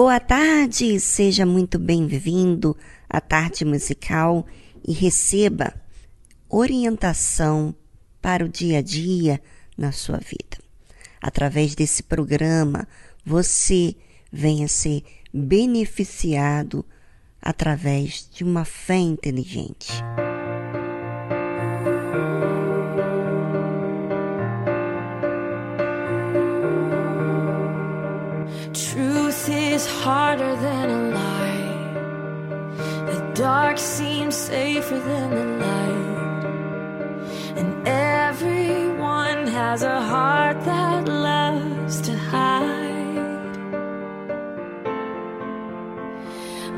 Boa tarde, seja muito bem-vindo à tarde musical e receba orientação para o dia a dia na sua vida. Através desse programa, você venha ser beneficiado através de uma fé inteligente. Is harder than a lie. The dark seems safer than the light. And everyone has a heart that loves to hide.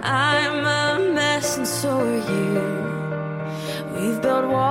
I'm a mess, and so are you. We've built walls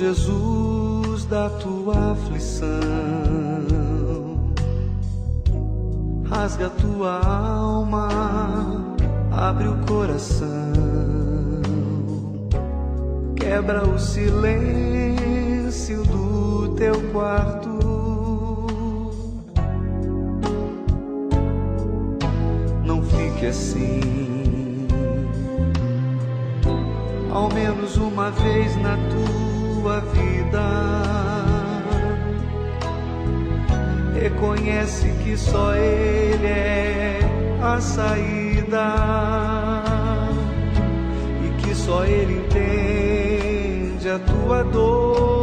Jesus, da tua aflição. Rasga tua alma, abre o coração. Quebra o silêncio do teu quarto. Não fique assim. Ao menos uma vez na tua sua vida. Reconhece que só Ele é a saída e que só Ele entende a tua dor.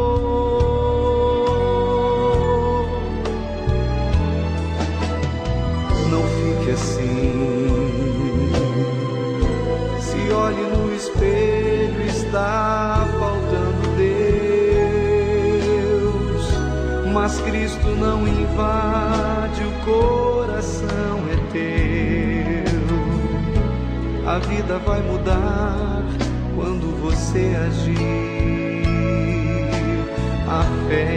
invade o coração é teu. A vida vai mudar quando você agir. A fé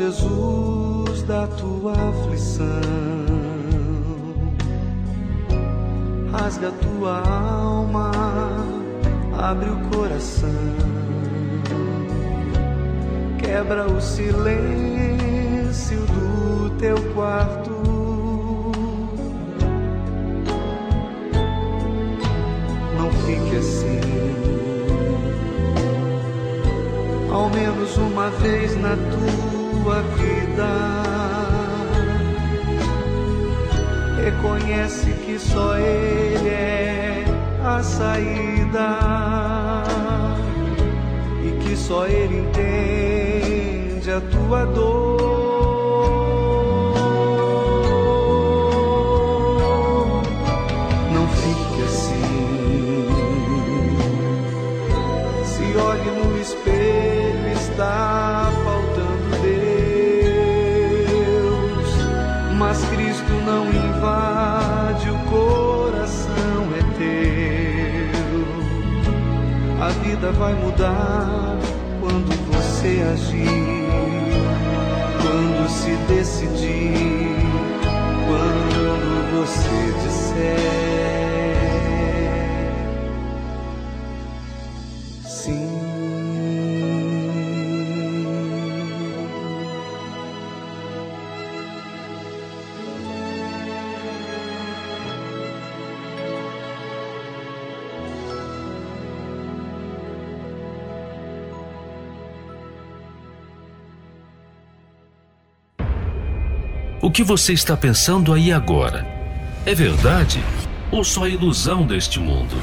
Jesus, da tua aflição. Rasga tua alma, abre o coração. Quebra o silêncio do teu quarto. Não fique assim. Ao menos uma vez na tua vida. Reconhece que só Ele é a saída e que só Ele entende a tua dor. nada vai mudar quando você agir, quando se decidir. O que você está pensando aí agora é verdade ou só ilusão deste mundo?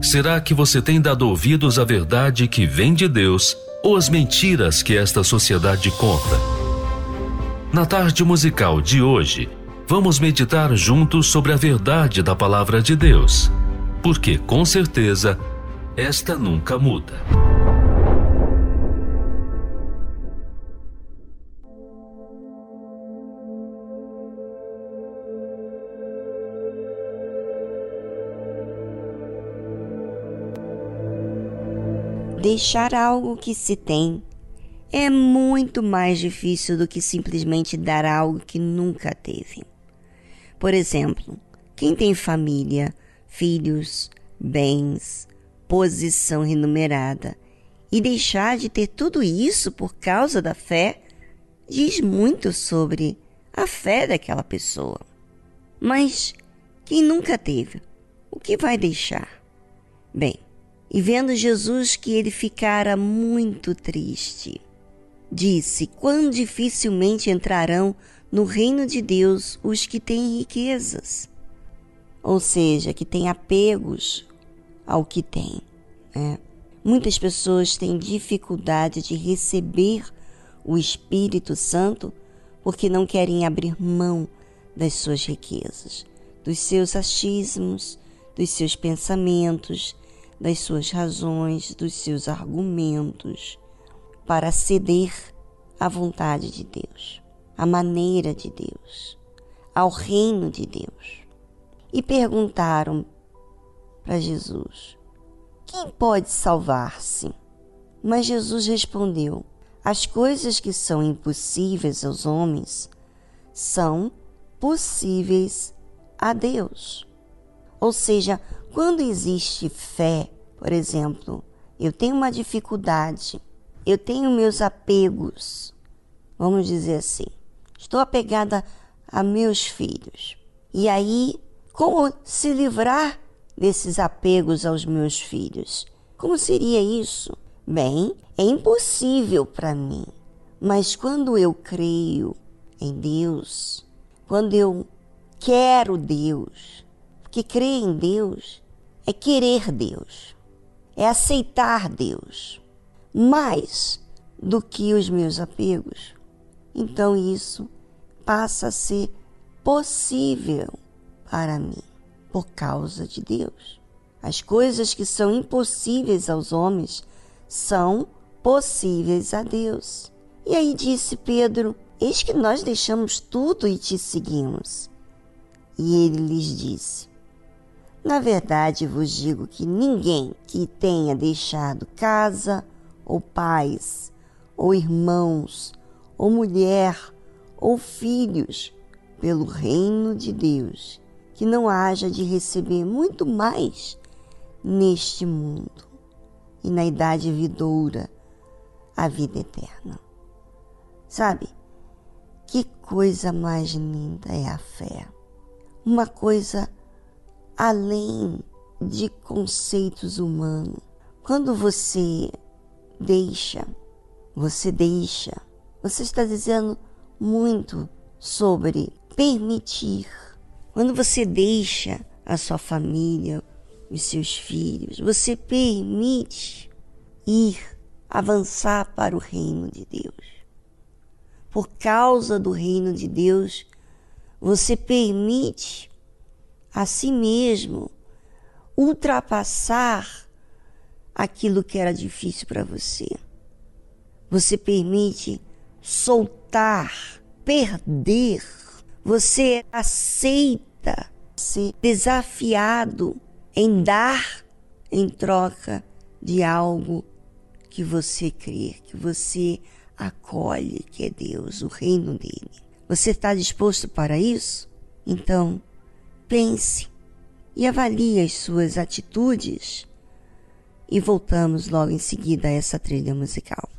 Será que você tem dado ouvidos à verdade que vem de Deus ou às mentiras que esta sociedade conta? Na tarde musical de hoje, vamos meditar juntos sobre a verdade da palavra de Deus, porque com certeza esta nunca muda. Deixar algo que se tem é muito mais difícil do que simplesmente dar algo que nunca teve. Por exemplo, quem tem família, filhos, bens, posição remunerada e deixar de ter tudo isso por causa da fé, diz muito sobre a fé daquela pessoa. Mas quem nunca teve, o que vai deixar? Bem, e vendo Jesus que ele ficara muito triste, disse: Quão dificilmente entrarão no reino de Deus os que têm riquezas, ou seja, que têm apegos ao que têm. Né? Muitas pessoas têm dificuldade de receber o Espírito Santo porque não querem abrir mão das suas riquezas, dos seus achismos, dos seus pensamentos, das suas razões, dos seus argumentos, para ceder à vontade de Deus, à maneira de Deus, ao reino de Deus. E perguntaram para Jesus: Quem pode salvar-se? Mas Jesus respondeu: As coisas que são impossíveis aos homens são possíveis a Deus. Ou seja, quando existe fé, por exemplo, eu tenho uma dificuldade, eu tenho meus apegos, vamos dizer assim, estou apegada a meus filhos. E aí, como se livrar desses apegos aos meus filhos? Como seria isso? Bem, é impossível para mim, mas quando eu creio em Deus, quando eu quero Deus, que crer em Deus é querer Deus, é aceitar Deus mais do que os meus apegos. Então isso passa a ser possível para mim por causa de Deus. As coisas que são impossíveis aos homens são possíveis a Deus. E aí disse Pedro: Eis que nós deixamos tudo e te seguimos. E ele lhes disse: na verdade vos digo que ninguém que tenha deixado casa, ou pais, ou irmãos, ou mulher, ou filhos, pelo reino de Deus, que não haja de receber muito mais neste mundo e na idade vidoura a vida eterna. Sabe, que coisa mais linda é a fé. Uma coisa além de conceitos humanos. Quando você deixa, você deixa, você está dizendo muito sobre permitir. Quando você deixa a sua família, os seus filhos, você permite ir, avançar para o reino de Deus. Por causa do reino de Deus, você permite a si mesmo, ultrapassar aquilo que era difícil para você. Você permite soltar, perder. Você aceita ser desafiado em dar em troca de algo que você crê, que você acolhe, que é Deus, o reino dele. Você está disposto para isso? Então, pense e avalie as suas atitudes. E voltamos logo em seguida a essa trilha musical.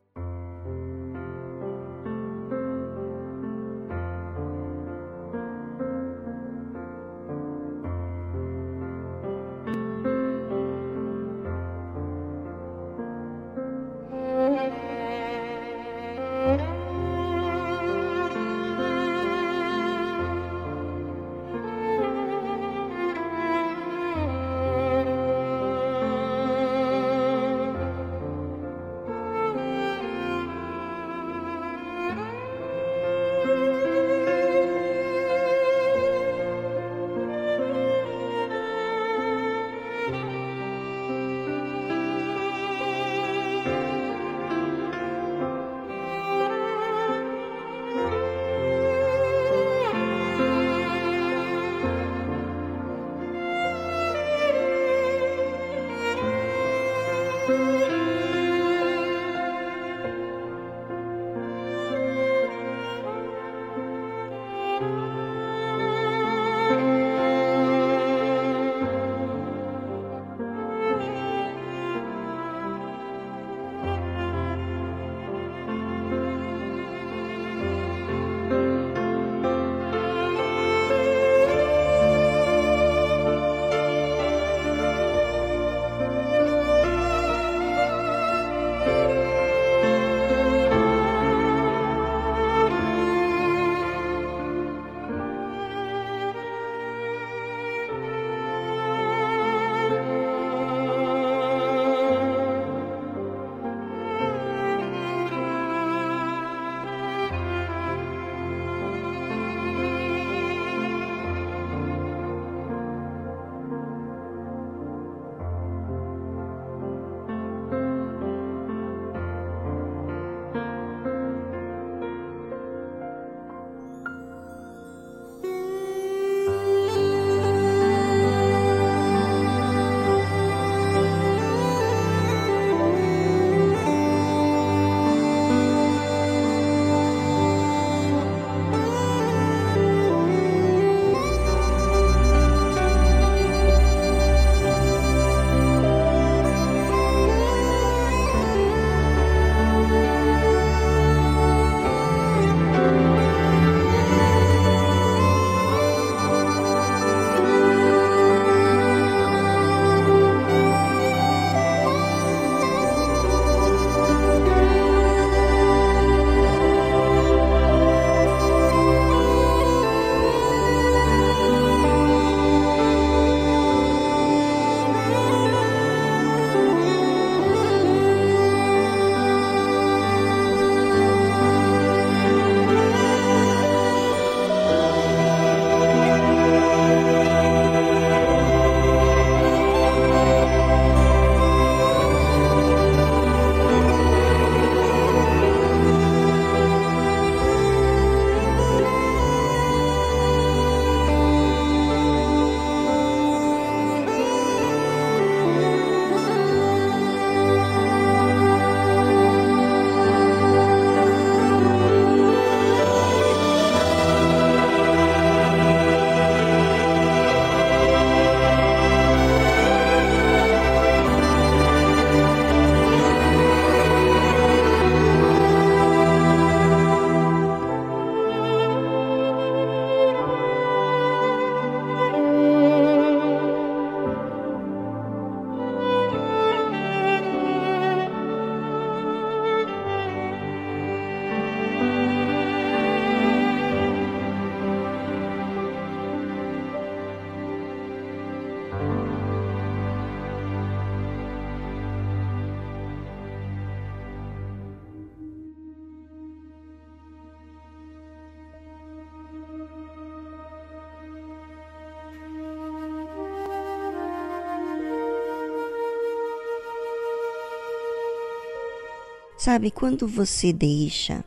Sabe, quando você deixa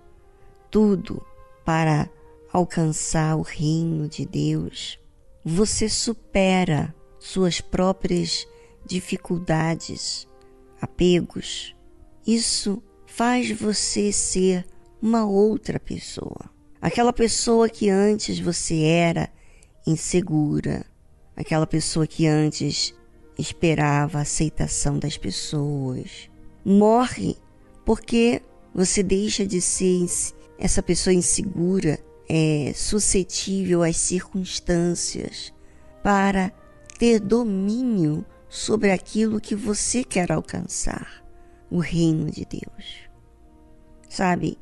tudo para alcançar o reino de Deus, você supera suas próprias dificuldades, apegos. Isso faz você ser uma outra pessoa. Aquela pessoa que antes você era insegura, aquela pessoa que antes esperava a aceitação das pessoas, morre porque você deixa de ser essa pessoa insegura, é, suscetível às circunstâncias, para ter domínio sobre aquilo que você quer alcançar o reino de Deus. Sabe,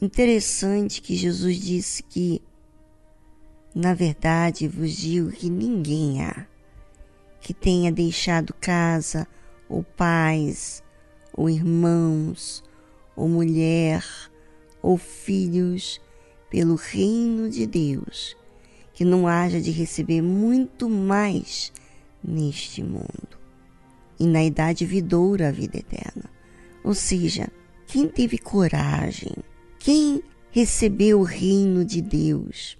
interessante que Jesus disse que, na verdade, vos digo que ninguém há que tenha deixado casa ou pais ou irmãos, ou mulher, ou filhos, pelo reino de Deus, que não haja de receber muito mais neste mundo. E na idade vidoura a vida eterna. Ou seja, quem teve coragem, quem recebeu o reino de Deus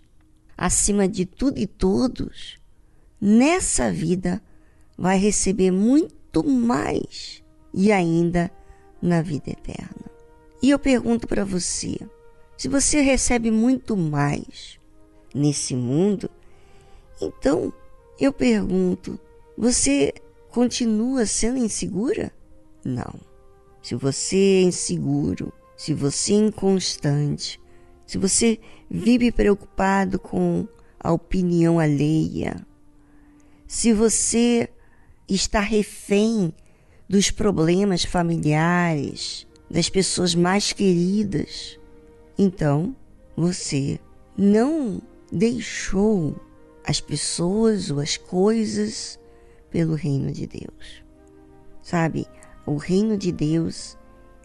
acima de tudo e todos, nessa vida vai receber muito mais e ainda na vida eterna. E eu pergunto para você: se você recebe muito mais, nesse mundo, então eu pergunto: você continua sendo insegura? Não. Se você é inseguro, se você é inconstante, se você vive preocupado com a opinião alheia, se você está refém dos problemas familiares, das pessoas mais queridas, então você não deixou as pessoas ou as coisas pelo reino de Deus. Sabe, o reino de Deus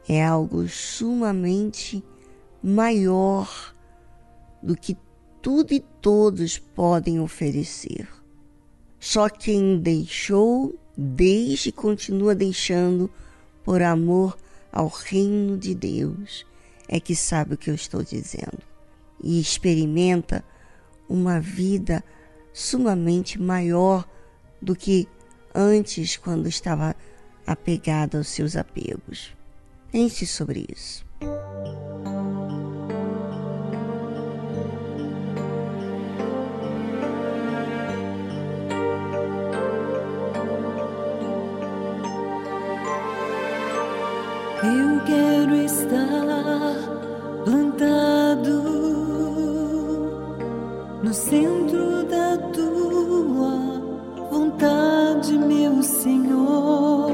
é algo sumamente maior do que tudo e todos podem oferecer. Só quem deixou, deixa e continua deixando por amor ao reino de Deus é que sabe o que eu estou dizendo e experimenta uma vida sumamente maior do que antes, quando estava apegado aos seus apegos. Pense sobre isso. Quero estar plantado no centro da tua vontade, meu Senhor.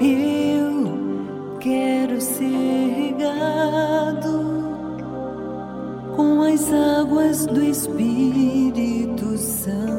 Eu quero ser regado com as águas do Espírito Santo.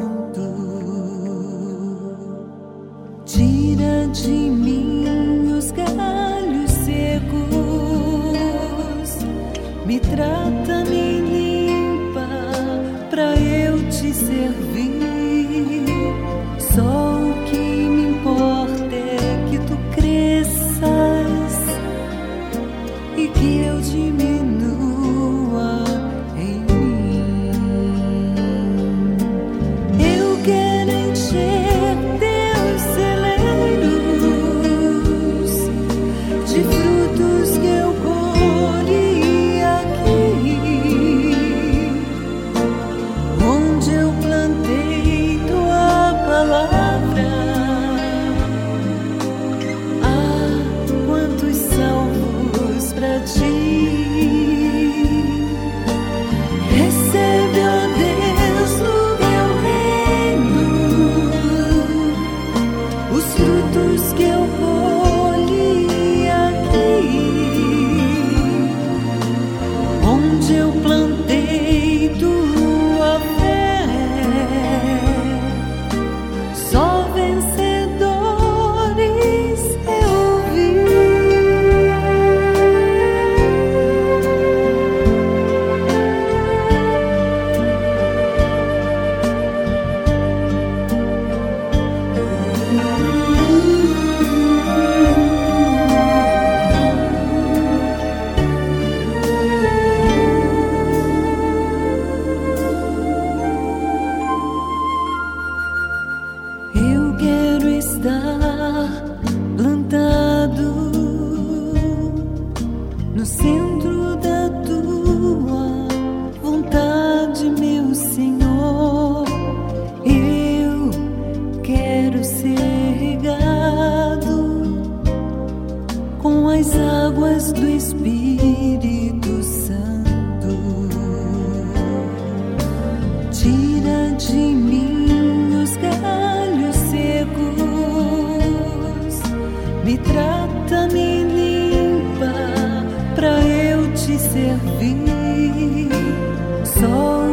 Sorry.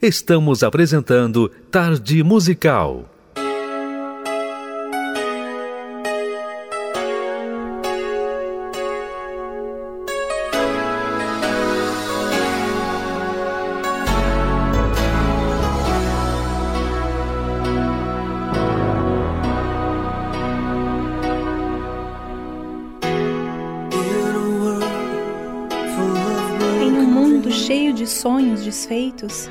Estamos apresentando Tarde Musical. Em um mundo cheio de sonhos desfeitos,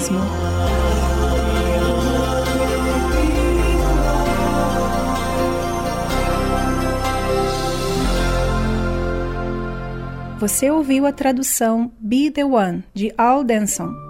Mesmo. Você ouviu a tradução Be the One de Al Denson.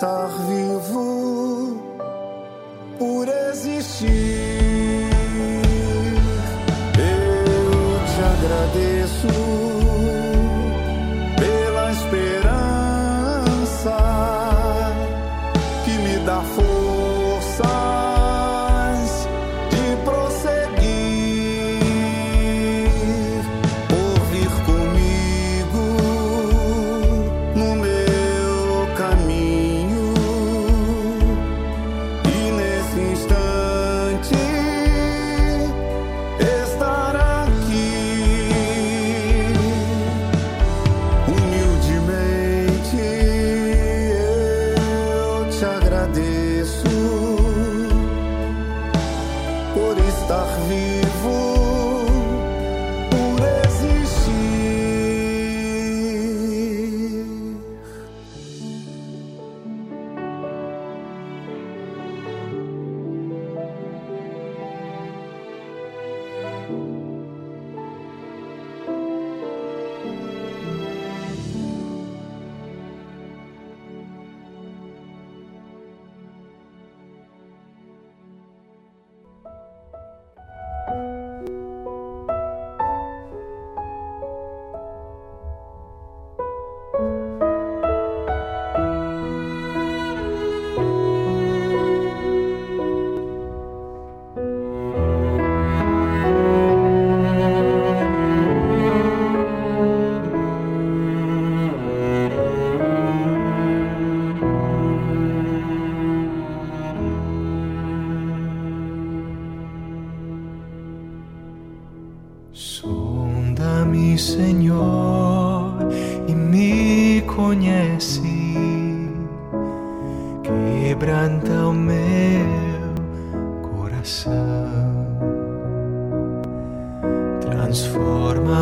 estar vivo,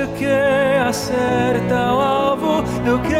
Flecha que acerta o alvo. Eu quero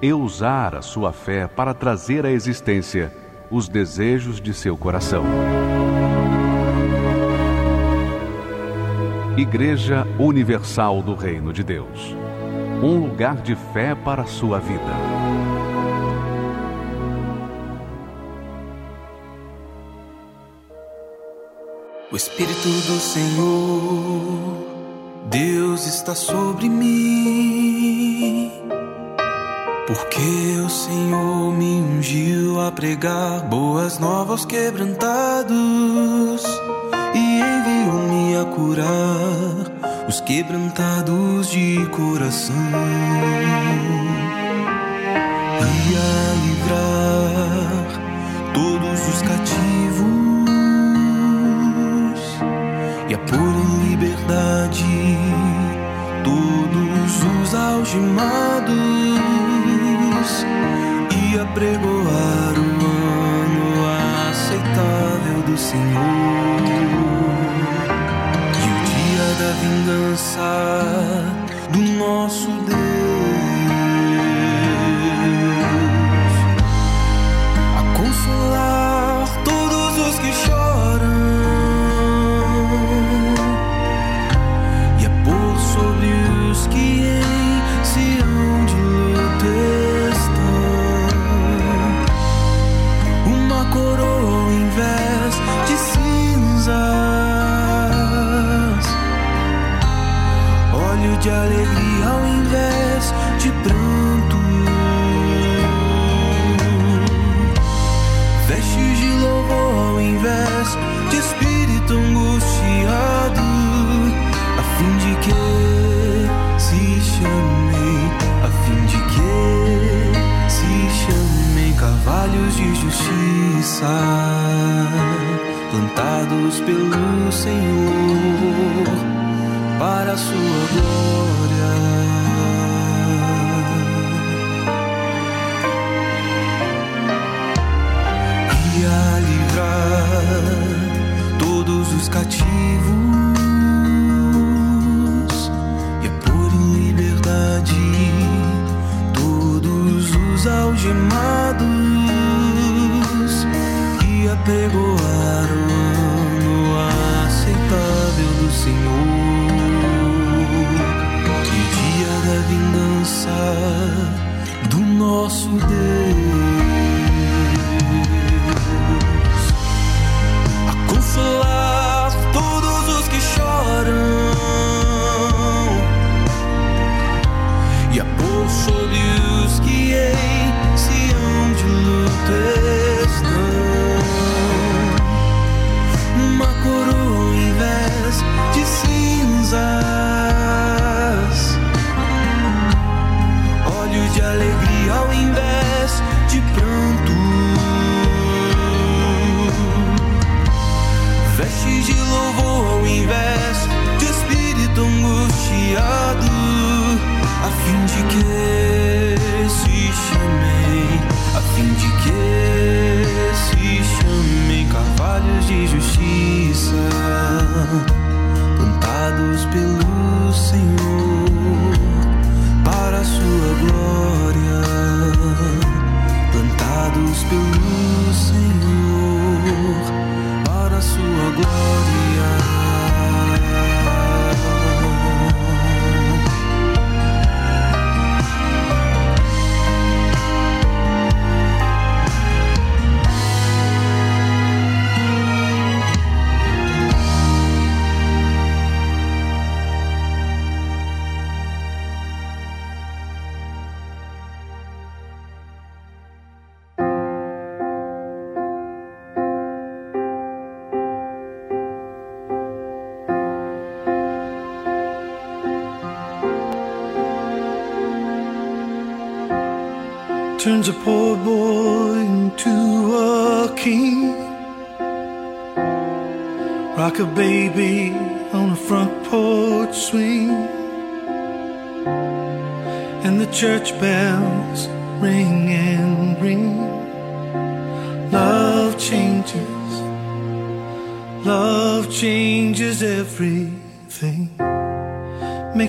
e usar a sua fé para trazer à existência os desejos de seu coração. Igreja Universal do Reino de Deus um lugar de fé para a sua vida. O Espírito do Senhor, Deus está sobre mim. Porque o Senhor me ungiu a pregar boas novas quebrantados e enviou-me a curar os quebrantados de coração e a livrar todos os cativos e a pôr em liberdade todos os algemados pregoar o ano aceitável do Senhor. E o dia da vingança do nosso justiça, plantados pelo Senhor para a sua glória. e a livrar todos os cativos e pôr em liberdade todos os algemados e a pregoar o ano aceitável do Senhor. E o dia da vingança do nosso Deus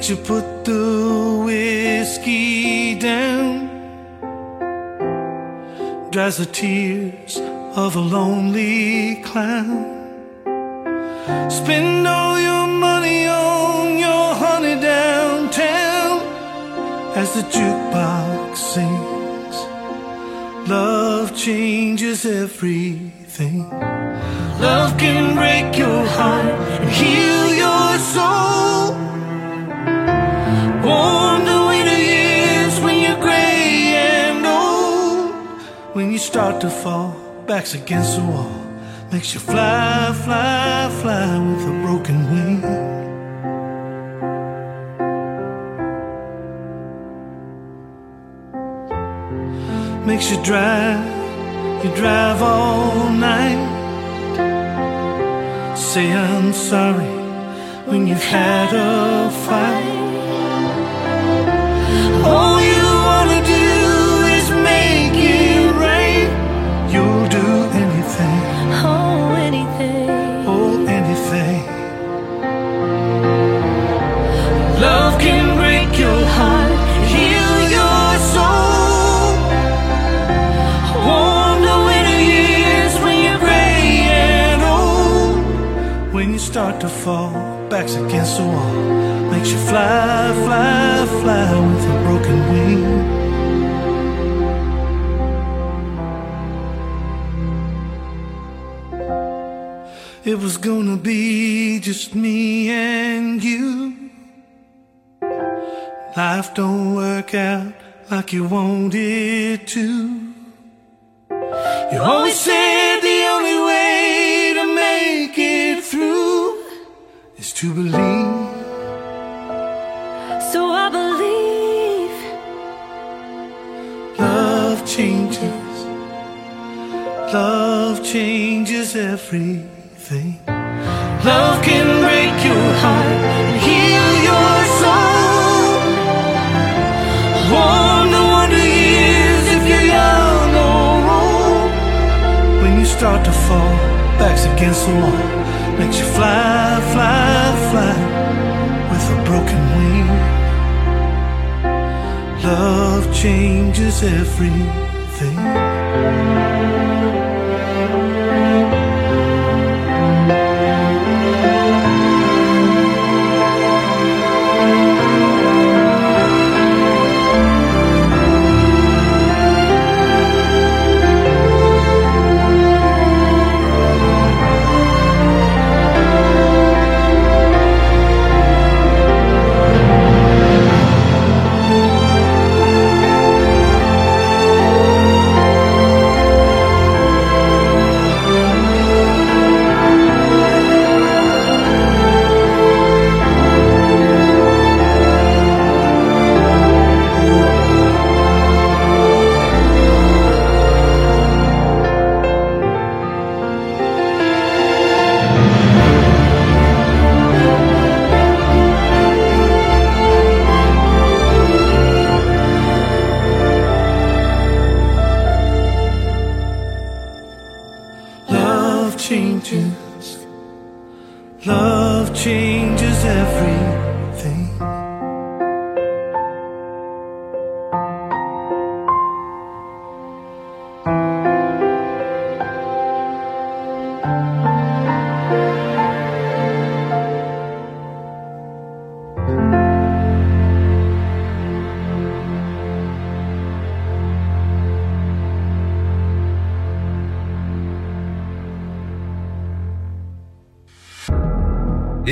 tu peux backs against the wall. Makes you fly, fly, fly with a broken wing. Makes you drive, you drive all night. Say I'm sorry when you've had a fight. To fall, backs against the wall, makes you fly, fly, fly with a broken wing. It was gonna be just me and you. Life don't work out like you want it to. You always said to believe. So I believe Love changes. Love changes everything. Love can break your heart and heal your soul. Warm the wonder years if you're young or old. When you start to fall, backs against the wall, makes you fly, fly, fly with a broken wing. Love changes everything.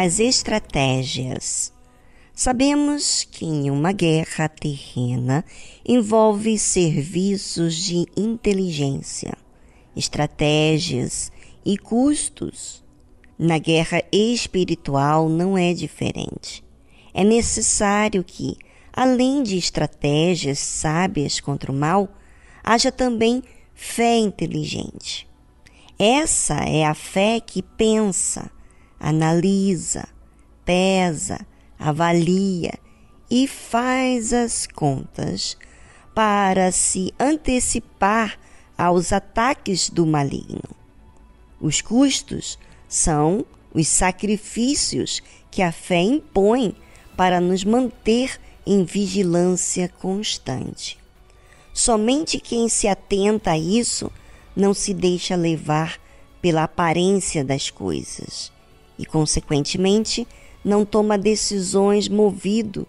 As estratégias. Sabemos que em uma guerra terrena envolve serviços de inteligência, estratégias e custos. Na guerra espiritual não é diferente. É necessário que, além de estratégias sábias contra o mal, haja também fé inteligente. Essa é a fé que pensa, analisa, pesa, avalia e faz as contas para se antecipar aos ataques do maligno. Os custos são os sacrifícios que a fé impõe para nos manter em vigilância constante. Somente quem se atenta a isso não se deixa levar pela aparência das coisas e, consequentemente, não toma decisões movido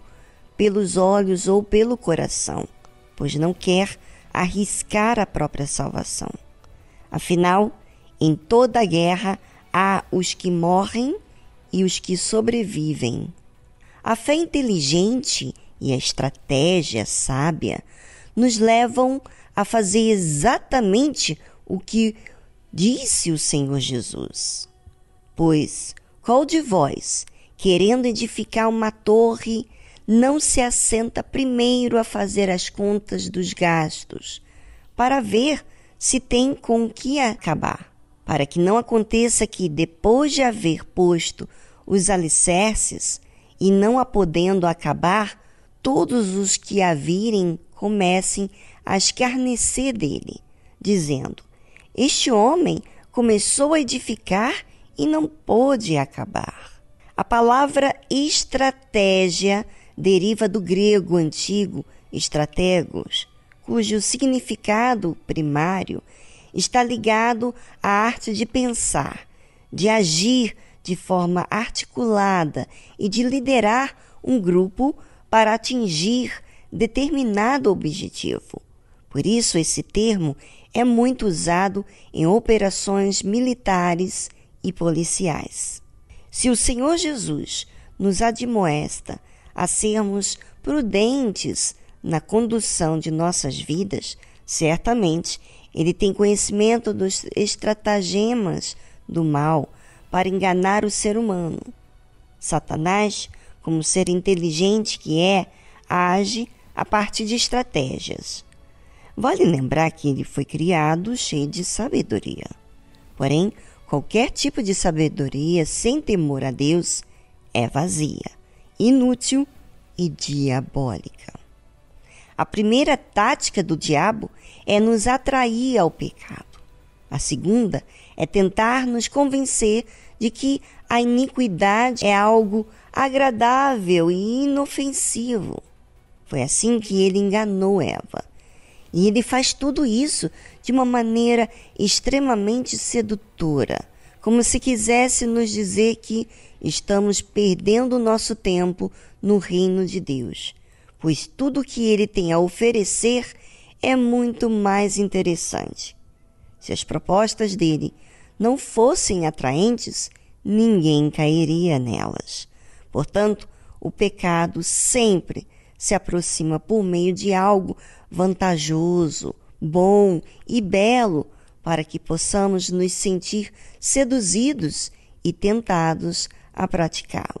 pelos olhos ou pelo coração, pois não quer arriscar a própria salvação. Afinal, em toda guerra há os que morrem e os que sobrevivem. A fé inteligente e a estratégia sábia nos levam a fazer exatamente o que disse o Senhor Jesus. Pois qual de vós, querendo edificar uma torre, não se assenta primeiro a fazer as contas dos gastos, para ver se tem com que acabar, para que não aconteça que, depois de haver posto os alicerces, e não a podendo acabar, todos os que a virem comecem a escarnecer dele, dizendo: Este homem começou a edificar e não pôde acabar. A palavra estratégia deriva do grego antigo estrategos, cujo significado primário está ligado à arte de pensar, de agir de forma articulada e de liderar um grupo para atingir determinado objetivo. Por isso, esse termo é muito usado em operações militares e policiais. Se o Senhor Jesus nos admoesta a sermos prudentes na condução de nossas vidas, certamente ele tem conhecimento dos estratagemas do mal para enganar o ser humano. Satanás, como ser inteligente que é, age a partir de estratégias. Vale lembrar que ele foi criado cheio de sabedoria. Porém, qualquer tipo de sabedoria sem temor a Deus é vazia, inútil e diabólica. A primeira tática do diabo é nos atrair ao pecado. A segunda é tentar nos convencer de que a iniquidade é algo agradável e inofensivo. Foi assim que ele enganou Eva. E ele faz tudo isso de uma maneira extremamente sedutora, como se quisesse nos dizer que estamos perdendo nosso tempo no reino de Deus, pois tudo que ele tem a oferecer é muito mais interessante. Se as propostas dele não fossem atraentes, ninguém cairia nelas. Portanto, o pecado sempre se aproxima por meio de algo vantajoso, bom e belo, para que possamos nos sentir seduzidos e tentados a praticá-lo.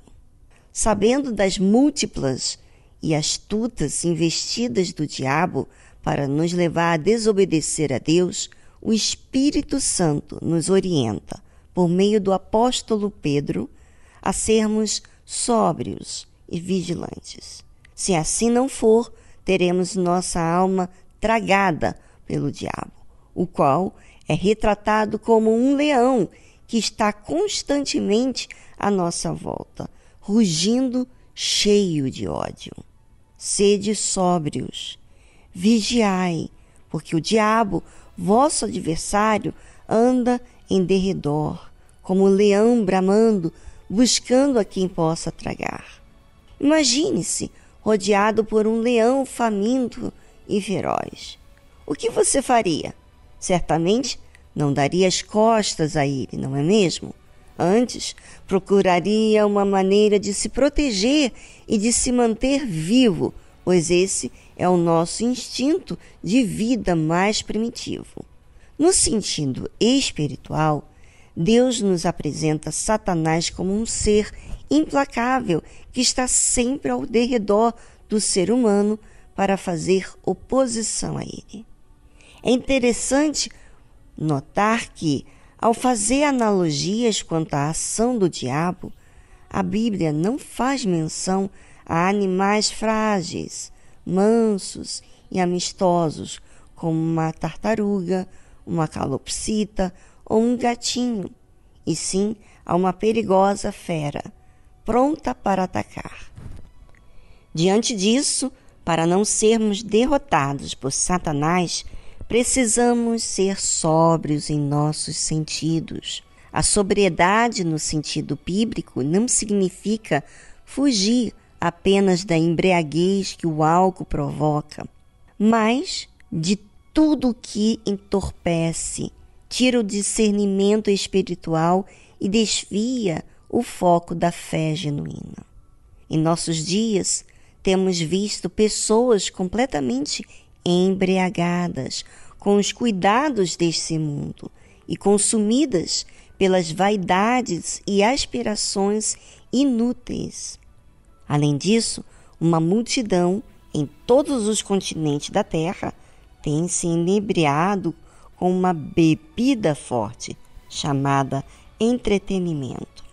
Sabendo das múltiplas e astutas investidas do diabo para nos levar a desobedecer a Deus, o Espírito Santo nos orienta, por meio do apóstolo Pedro, a sermos sóbrios e vigilantes. Se assim não for, teremos nossa alma tragada pelo diabo, o qual é retratado como um leão que está constantemente à nossa volta, rugindo cheio de ódio. Sede sóbrios, vigiai, porque o diabo, vosso adversário, anda em derredor, como um leão bramando, buscando a quem possa tragar. Imagine-se rodeado por um leão faminto e feroz. O que você faria? Certamente não daria as costas a ele, não é mesmo? Antes, procuraria uma maneira de se proteger e de se manter vivo, pois esse é o nosso instinto de vida mais primitivo. No sentido espiritual, Deus nos apresenta Satanás como um ser implacável que está sempre ao derredor do ser humano para fazer oposição a ele. É interessante notar que, ao fazer analogias quanto à ação do diabo, a Bíblia não faz menção a animais frágeis, mansos e amistosos, como uma tartaruga, uma calopsita ou um gatinho, e sim a uma perigosa fera, pronta para atacar. Diante disso, para não sermos derrotados por Satanás, precisamos ser sóbrios em nossos sentidos. A sobriedade no sentido bíblico não significa fugir apenas da embriaguez que o álcool provoca, mas de tudo que entorpece, tira o discernimento espiritual e desvia o foco da fé genuína. Em nossos dias, temos visto pessoas completamente embriagadas com os cuidados desse mundo e consumidas pelas vaidades e aspirações inúteis. Além disso, uma multidão em todos os continentes da Terra tem se inebriado com uma bebida forte chamada entretenimento.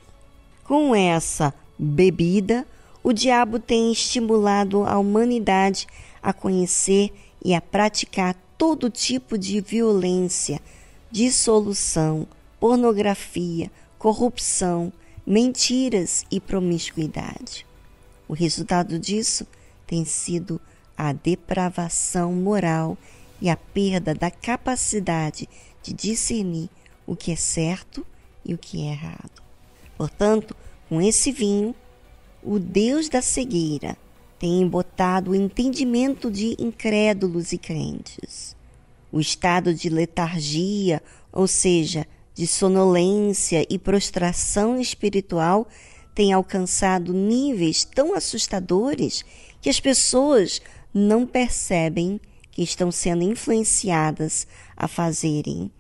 Com essa bebida, o diabo tem estimulado a humanidade a conhecer e a praticar todo tipo de violência, dissolução, pornografia, corrupção, mentiras e promiscuidade. O resultado disso tem sido a depravação moral e a perda da capacidade de discernir o que é certo e o que é errado. Portanto, com esse vinho, o Deus da cegueira tem embotado o entendimento de incrédulos e crentes. O estado de letargia, ou seja, de sonolência e prostração espiritual, tem alcançado níveis tão assustadores que as pessoas não percebem que estão sendo influenciadas a fazerem,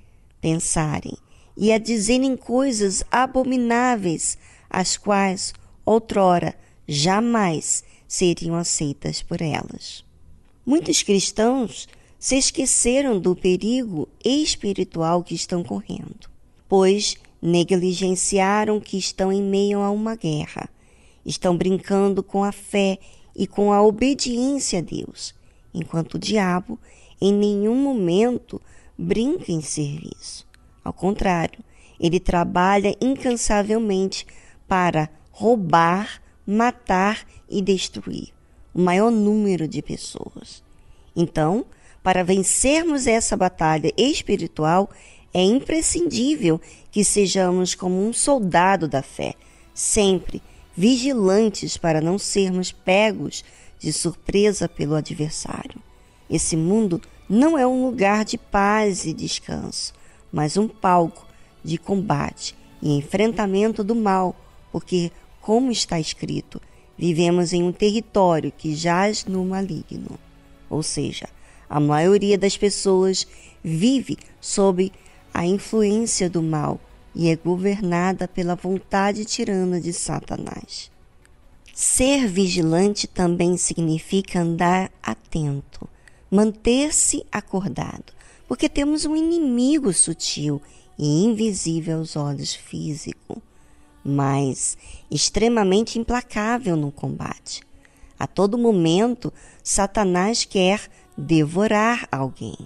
pensarem e a dizerem coisas abomináveis, as quais outrora jamais seriam aceitas por elas. Muitos cristãos se esqueceram do perigo espiritual que estão correndo, pois negligenciaram que estão em meio a uma guerra, estão brincando com a fé e com a obediência a Deus, enquanto o diabo em nenhum momento brinca em serviço. Ao contrário, ele trabalha incansavelmente para roubar, matar e destruir o maior número de pessoas. Então, para vencermos essa batalha espiritual, é imprescindível que sejamos como um soldado da fé, sempre vigilantes para não sermos pegos de surpresa pelo adversário. Esse mundo não é um lugar de paz e descanso, mas um palco de combate e enfrentamento do mal, porque como está escrito, vivemos em um território que jaz no maligno. Ou seja, a maioria das pessoas vive sob a influência do mal e é governada pela vontade tirana de Satanás. Ser vigilante também significa andar atento, manter-se acordado, porque temos um inimigo sutil e invisível aos olhos físicos mas extremamente implacável no combate. A todo momento, Satanás quer devorar alguém.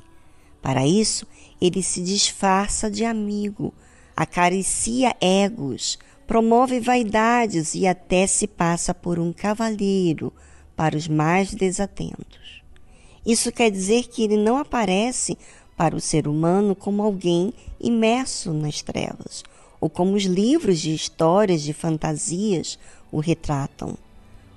Para isso, ele se disfarça de amigo, acaricia egos, promove vaidades e até se passa por um cavalheiro para os mais desatentos. Isso quer dizer que ele não aparece para o ser humano como alguém imerso nas trevas, ou como os livros de histórias de fantasias o retratam.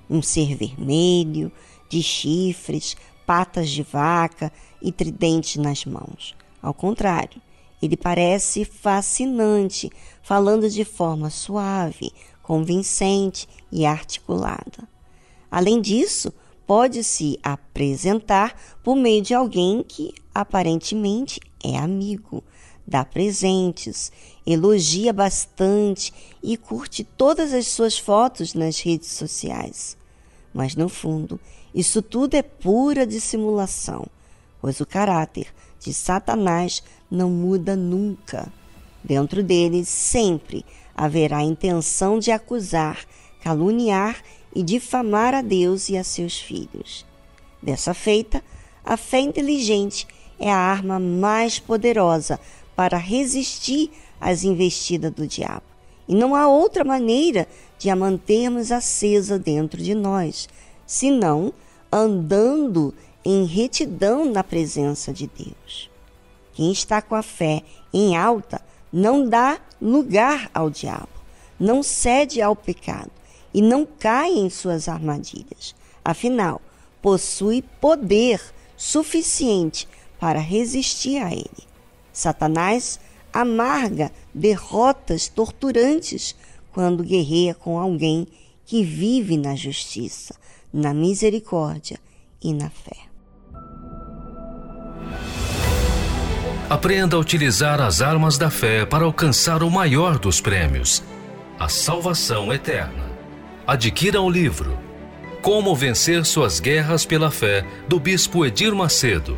Um ser vermelho, de chifres, patas de vaca e tridente nas mãos. Ao contrário, Ele parece fascinante, falando de forma suave, convincente e articulada. Além disso, pode se apresentar por meio de alguém que aparentemente é amigo, dá presentes, elogia bastante e curte todas as suas fotos nas redes sociais. Mas no fundo, isso tudo é pura dissimulação, pois o caráter de Satanás não muda nunca. Dentro dele sempre haverá a intenção de acusar, caluniar e difamar a Deus e a seus filhos. Dessa feita, a fé inteligente é a arma mais poderosa para resistir às investidas do diabo. E não há outra maneira de a mantermos acesa dentro de nós, senão andando em retidão na presença de Deus. Quem está com a fé em alta não dá lugar ao diabo, não cede ao pecado e não cai em suas armadilhas. Afinal, possui poder suficiente para resistir a ele. Satanás amarga derrotas torturantes quando guerreia com alguém que vive na justiça, na misericórdia e na fé. Aprenda a utilizar as armas da fé para alcançar o maior dos prêmios, a salvação eterna. Adquira o livro Como Vencer Suas Guerras pela Fé, do Bispo Edir Macedo.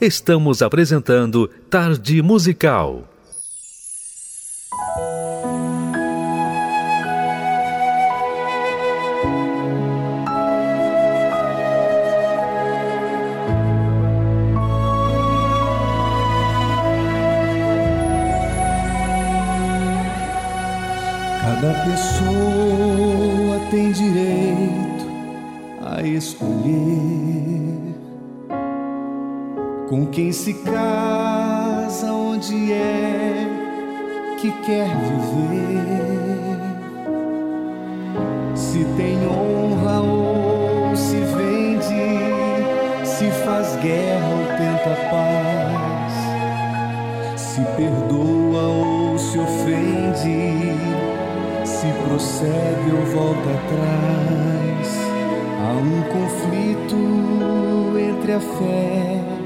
estamos apresentando Tarde Musical. Cada pessoa tem direito a escolher com quem se casa, onde é que quer viver. Se tem honra ou se vende, se faz guerra ou tenta paz, se perdoa ou se ofende, se prossegue ou volta atrás. Há um conflito entre a fé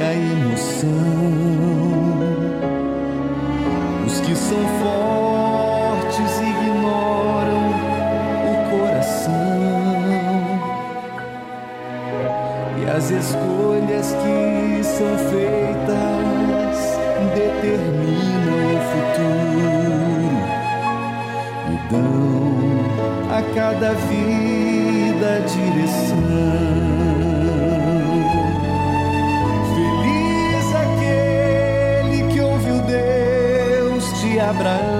a emoção. Os que são fortes ignoram o coração e as escolhas que são feitas determinam o futuro e dão a cada vida direção. Abraão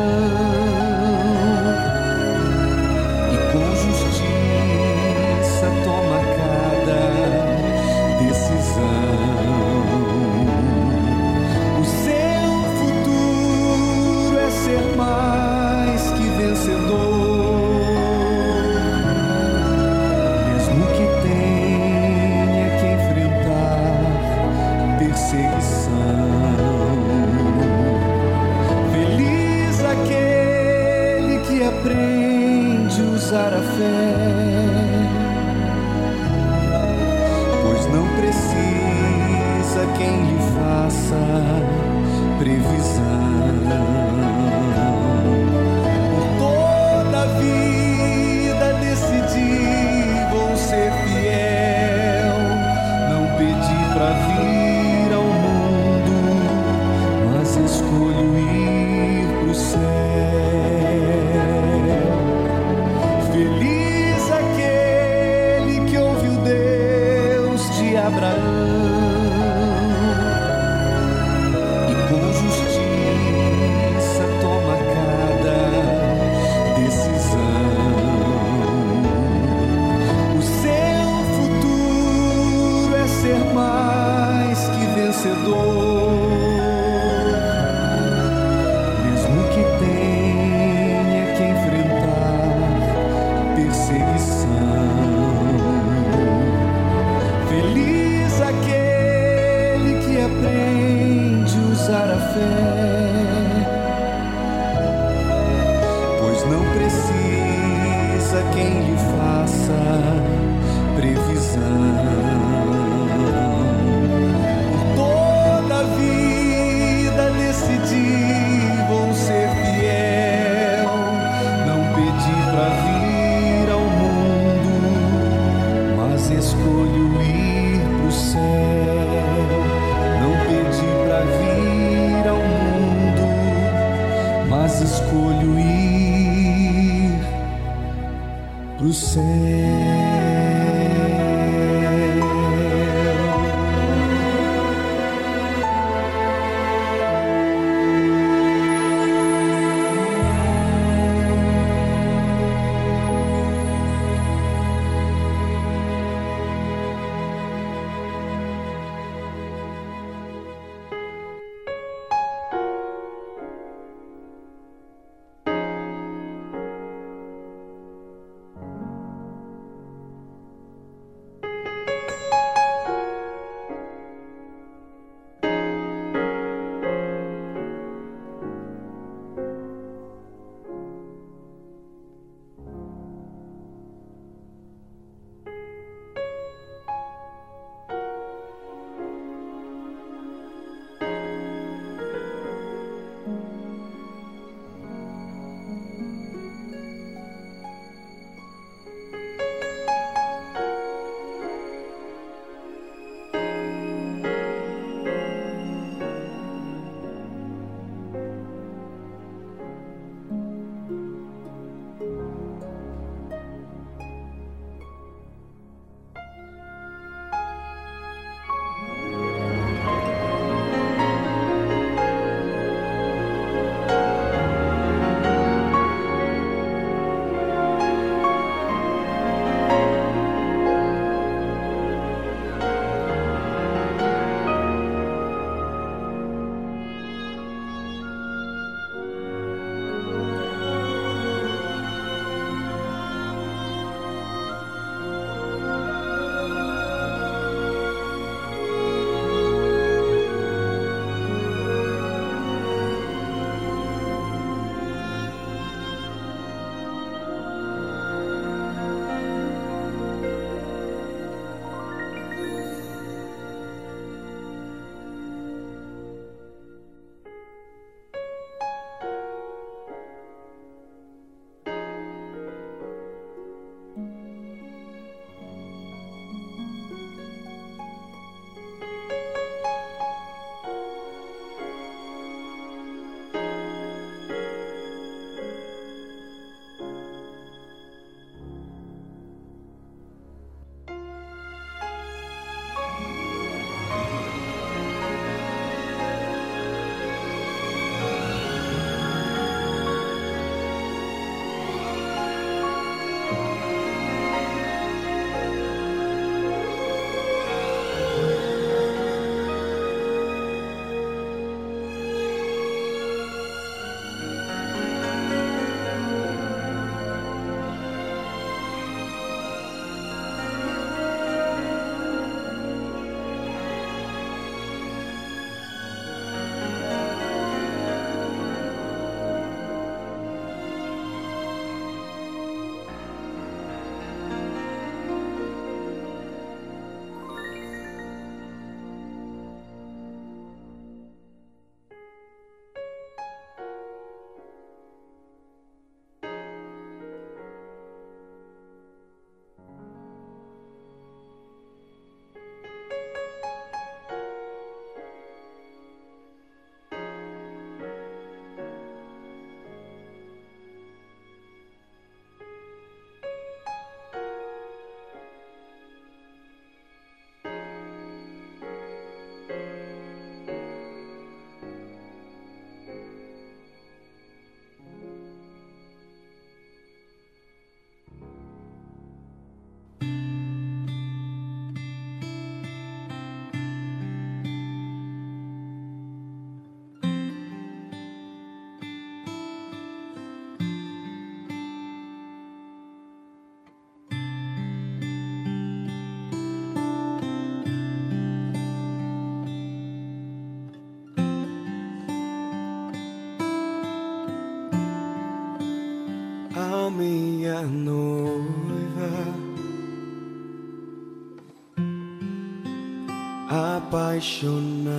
apaixonada.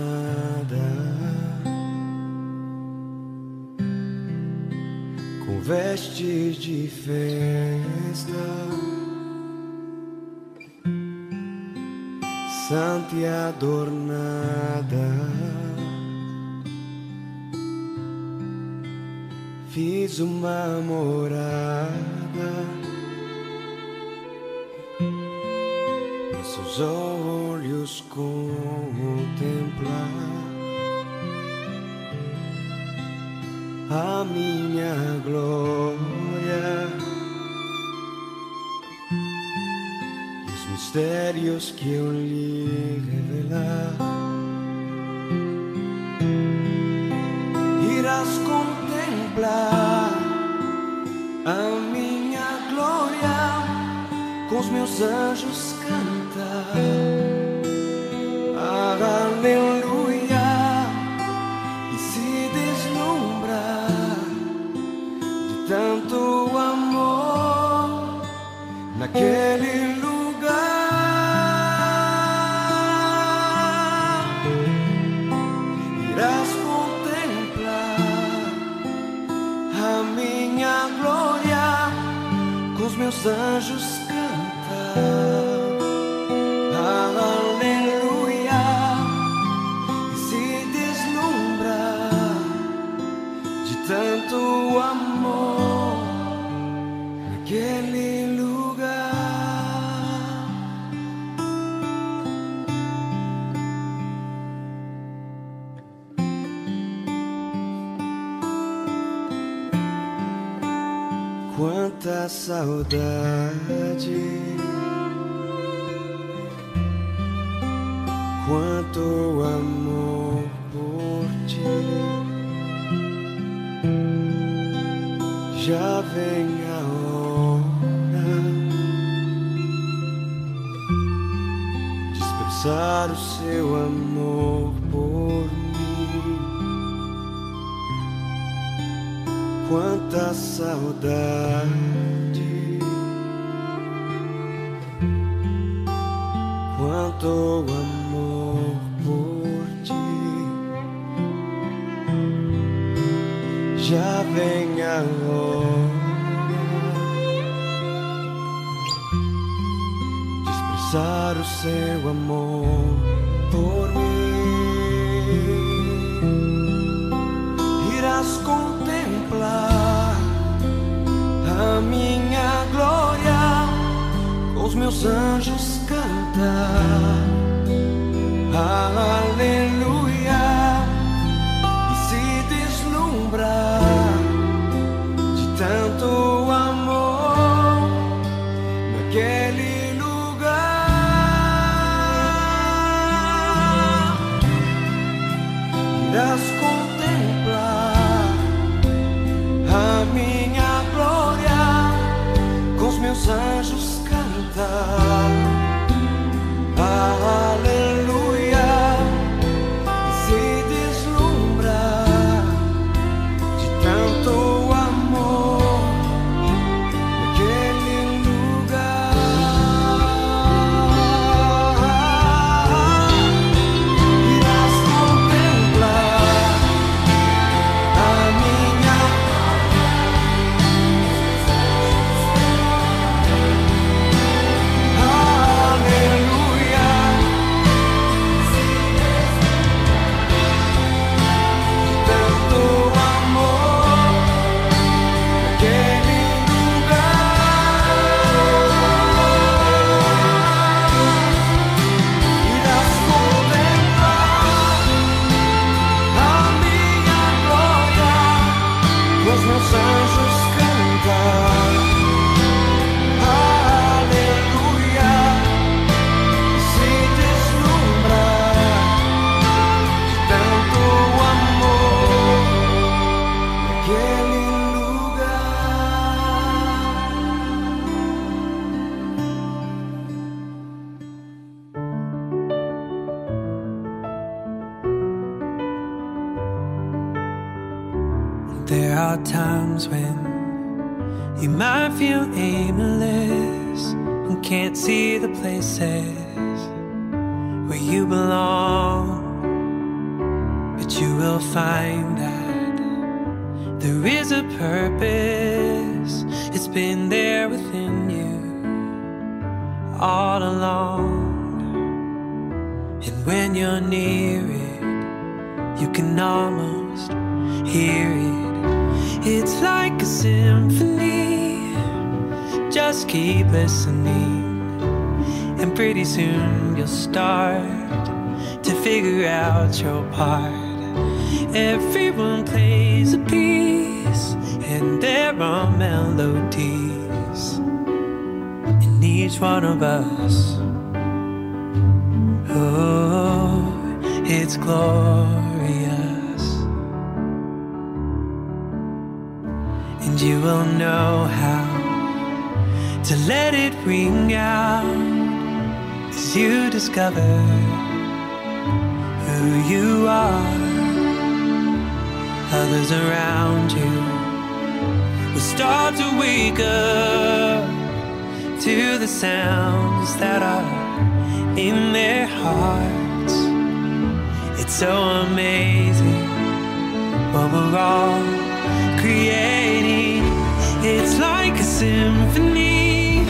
Com vestes de festa. santa e adornada. Fiz uma morada. queiras contemplar a minha glória, com os meus anjos cantar. Aleluia. 那时 saudade. Quanto amor por ti. Já vem a hora de expressar o seu amor por mim. quanta saudade. the world. sounds that are in their hearts. It's so amazing what we're all creating. It's like a symphony.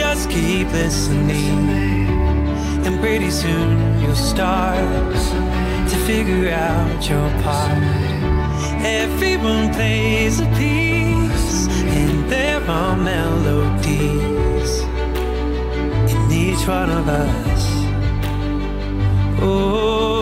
Just keep listening, and pretty soon you'll start to figure out your part. Everyone plays a piece, and there are melodies in front of us. Oh.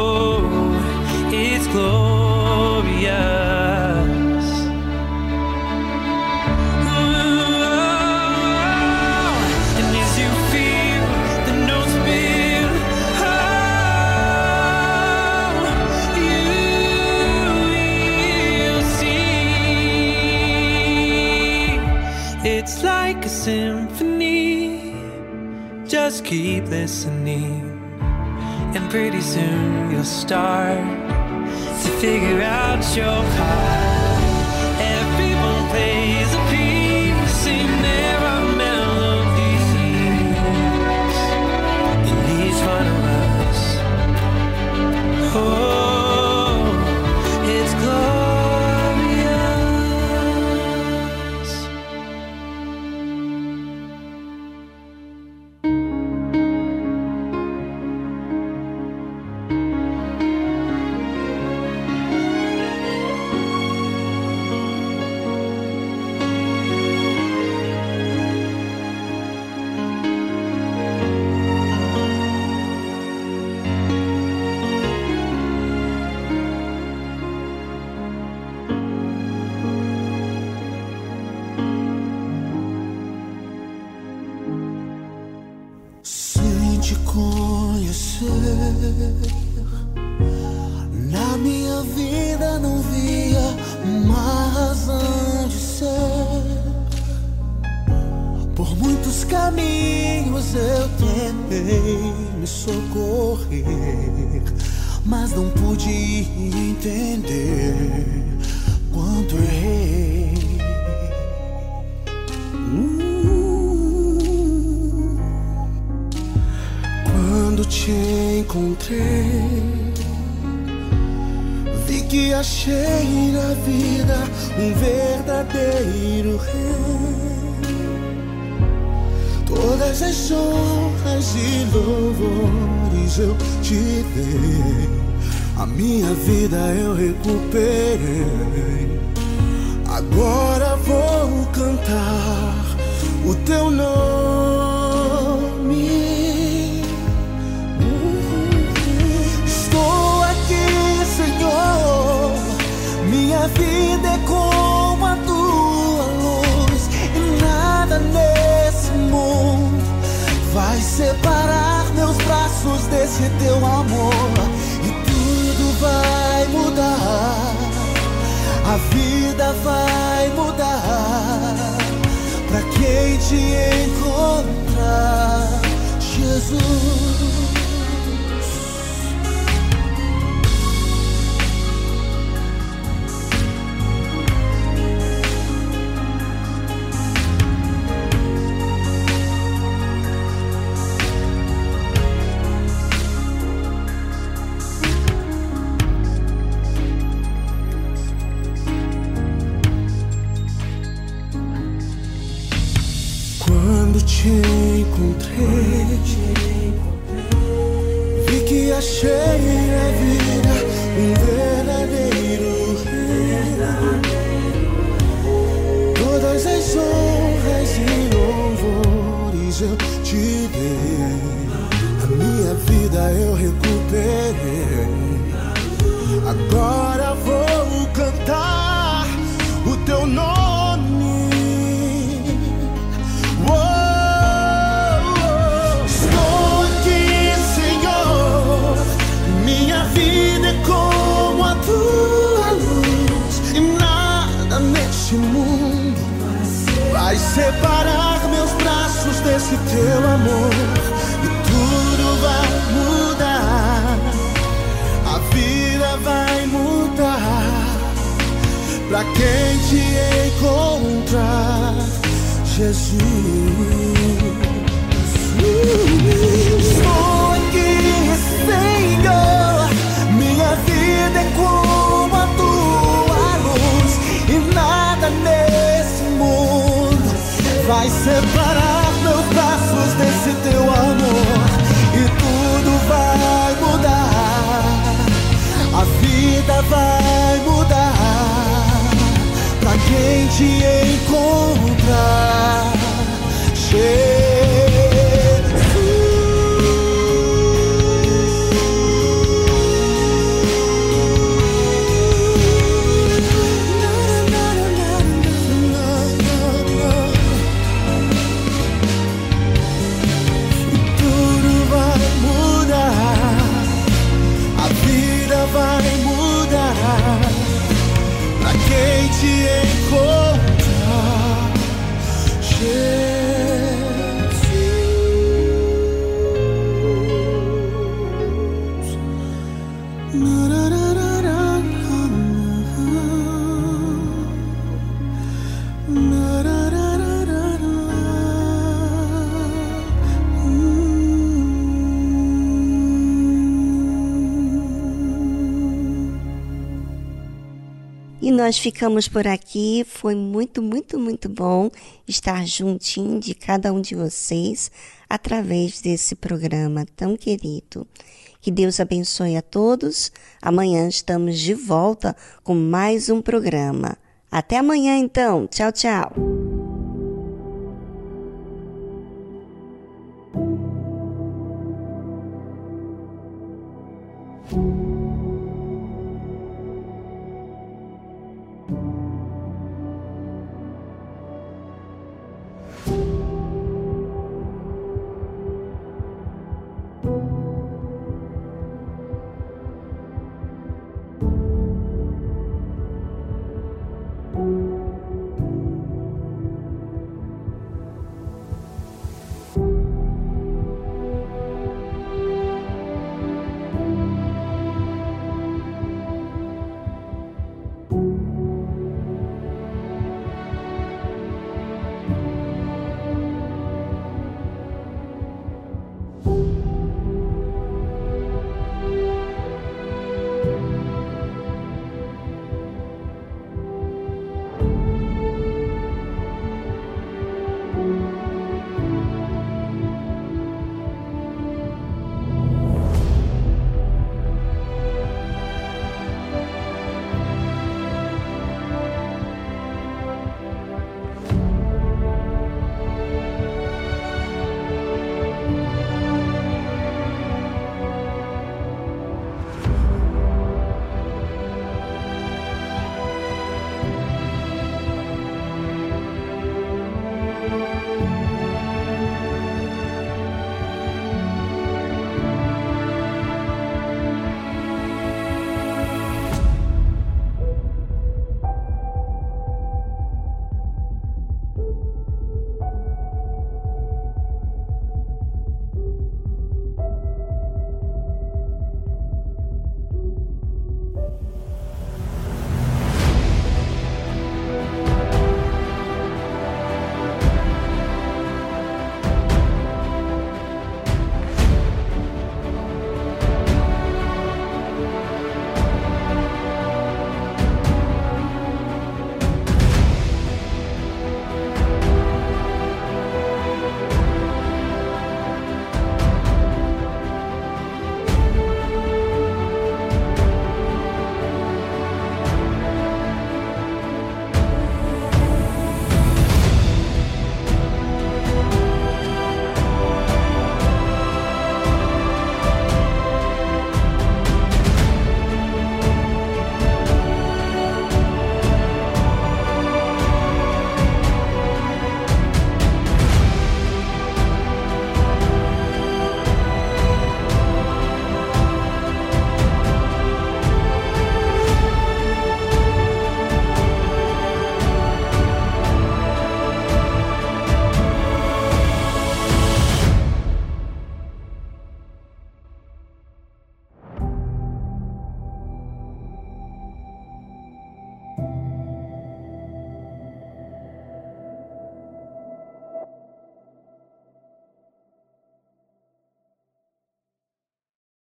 keep listening. And pretty soon you'll start to figure out your part. te encontrei, vi que achei na vida um verdadeiro rei. Todas as honras e louvores eu te dei, a minha vida eu recuperei. Agora vou cantar o teu nome. Vai separar meus braços desse teu amor. E tudo vai mudar. A vida vai mudar pra quem te encontrar, Jesus. Estou vai separar meus braços desse teu amor e tudo vai mudar. A vida vai mudar pra quem te encontrar. Tudo nós ficamos por aqui. Foi muito, muito, muito bom estar juntinho de cada um de vocês através desse programa tão querido. Que Deus abençoe a todos. Amanhã estamos de volta com mais um programa. Até amanhã, então. Tchau, tchau.